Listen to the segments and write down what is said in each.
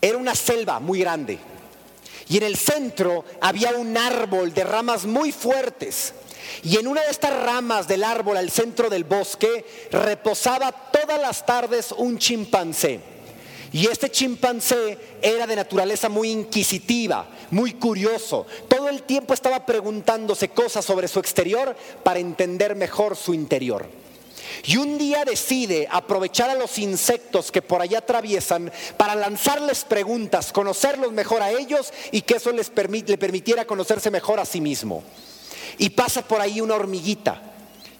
Era una selva muy grande y en el centro había un árbol de ramas muy fuertes. Y en una de estas ramas del árbol al centro del bosque reposaba todas las tardes un chimpancé. Y este chimpancé era de naturaleza muy inquisitiva, muy curioso. Todo el tiempo estaba preguntándose cosas sobre su exterior para entender mejor su interior. Y un día decide aprovechar a los insectos que por allá atraviesan para lanzarles preguntas, conocerlos mejor a ellos y que eso les le permitiera conocerse mejor a sí mismo. Y pasa por ahí una hormiguita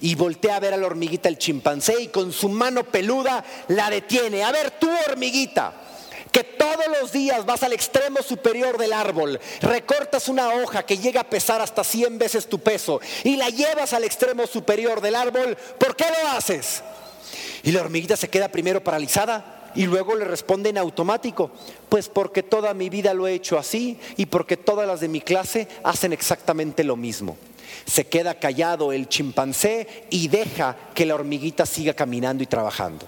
y voltea a ver a la hormiguita el chimpancé y con su mano peluda la detiene. A ver, tú hormiguita, que todos los días vas al extremo superior del árbol, recortas una hoja que llega a pesar hasta 100 veces tu peso y la llevas al extremo superior del árbol, ¿por qué lo haces? Y la hormiguita se queda primero paralizada y luego le responde en automático, pues porque toda mi vida lo he hecho así y porque todas las de mi clase hacen exactamente lo mismo. Se queda callado el chimpancé y deja que la hormiguita siga caminando y trabajando.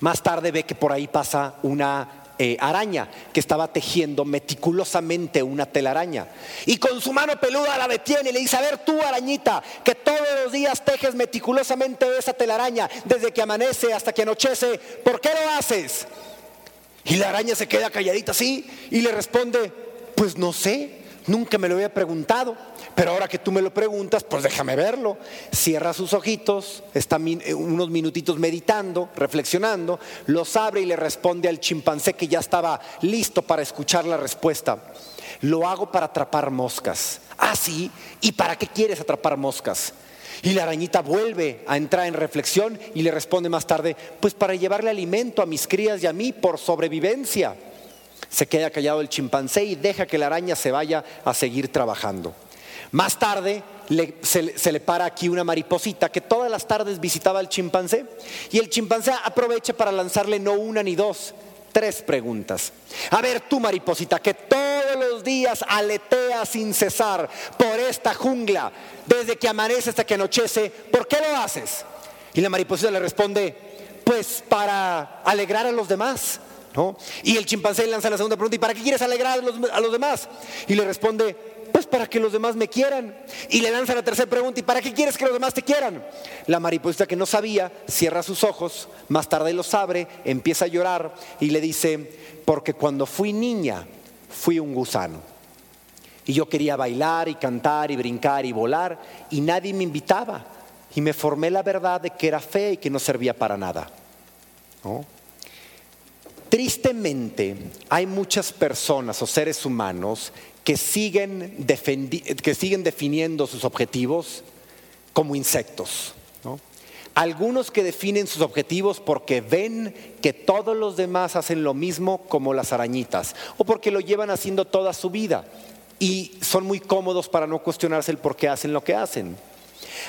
Más tarde ve que por ahí pasa una eh, araña que estaba tejiendo meticulosamente una telaraña. Y con su mano peluda la detiene y le dice, a ver tú arañita, que todos los días tejes meticulosamente esa telaraña, desde que amanece hasta que anochece, ¿por qué lo haces? Y la araña se queda calladita así y le responde, pues no sé, nunca me lo había preguntado. Pero ahora que tú me lo preguntas, pues déjame verlo. Cierra sus ojitos, está eh, unos minutitos meditando, reflexionando, los abre y le responde al chimpancé que ya estaba listo para escuchar la respuesta. Lo hago para atrapar moscas. Ah, sí. ¿Y para qué quieres atrapar moscas? Y la arañita vuelve a entrar en reflexión y le responde más tarde, pues para llevarle alimento a mis crías y a mí por sobrevivencia. Se queda callado el chimpancé y deja que la araña se vaya a seguir trabajando. Más tarde se, le para aquí una mariposita que todas las tardes visitaba al chimpancé y el chimpancé aprovecha para lanzarle no una ni dos, tres preguntas. A ver tú mariposita que todos los días aletea sin cesar por esta jungla, desde que amanece hasta que anochece, ¿por qué lo haces? Y la mariposita le responde, pues para alegrar a los demás. ¿No? Y el chimpancé lanza la segunda pregunta, ¿y para qué quieres alegrar a los, demás? Y le responde, pues para que los demás me quieran. Y le lanza la tercera pregunta, ¿y para qué quieres que los demás te quieran? La mariposa que no sabía cierra sus ojos, más tarde los abre, empieza a llorar y le dice, porque cuando fui niña fui un gusano. Y yo quería bailar y cantar y brincar y volar y nadie me invitaba. Y me formé la verdad de que era fe y que no servía para nada. Tristemente, hay muchas personas o seres humanos que siguen, que siguen definiendo sus objetivos como insectos. Algunos que definen sus objetivos porque ven que todos los demás hacen lo mismo como las arañitas o porque lo llevan haciendo toda su vida y son muy cómodos para no cuestionarse el por qué hacen lo que hacen.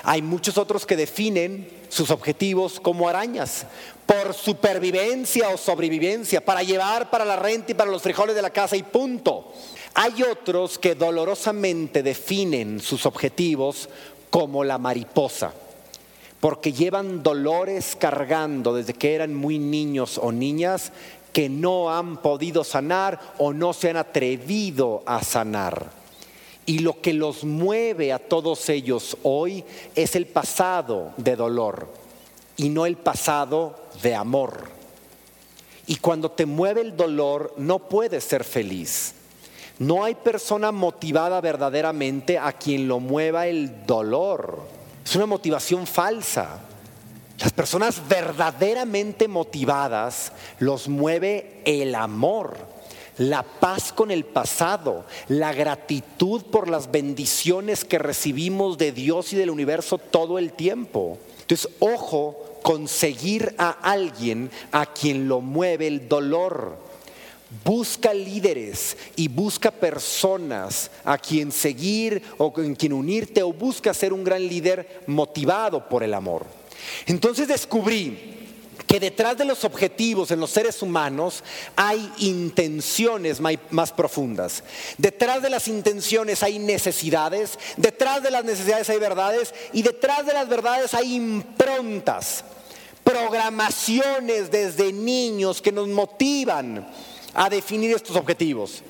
Hay muchos otros que definen sus objetivos como arañas, por supervivencia o sobrevivencia, para llevar para la renta y para los frijoles de la casa y punto. Hay otros que dolorosamente definen sus objetivos como la mariposa, porque llevan dolores cargando desde que eran muy niños o niñas que no han podido sanar o no se han atrevido a sanar. Y lo que los mueve a todos ellos hoy es el pasado de dolor y no el pasado de amor. Y cuando te mueve el dolor no puedes ser feliz. No hay persona motivada verdaderamente a quien lo mueva el dolor. Es una motivación falsa. Las personas verdaderamente motivadas los mueve el amor, la paz con el pasado, la gratitud por las bendiciones que recibimos de Dios y del universo todo el tiempo. Entonces, ojo con seguir a alguien a quien lo mueve el dolor. Busca líderes y busca personas a quien seguir o en quien unirte o busca ser un gran líder motivado por el amor. Entonces descubrí que detrás de los objetivos en los seres humanos hay intenciones más profundas. Detrás de las intenciones hay necesidades, detrás de las necesidades hay verdades y detrás de las verdades hay improntas programaciones desde niños que nos motivan a definir estos objetivos.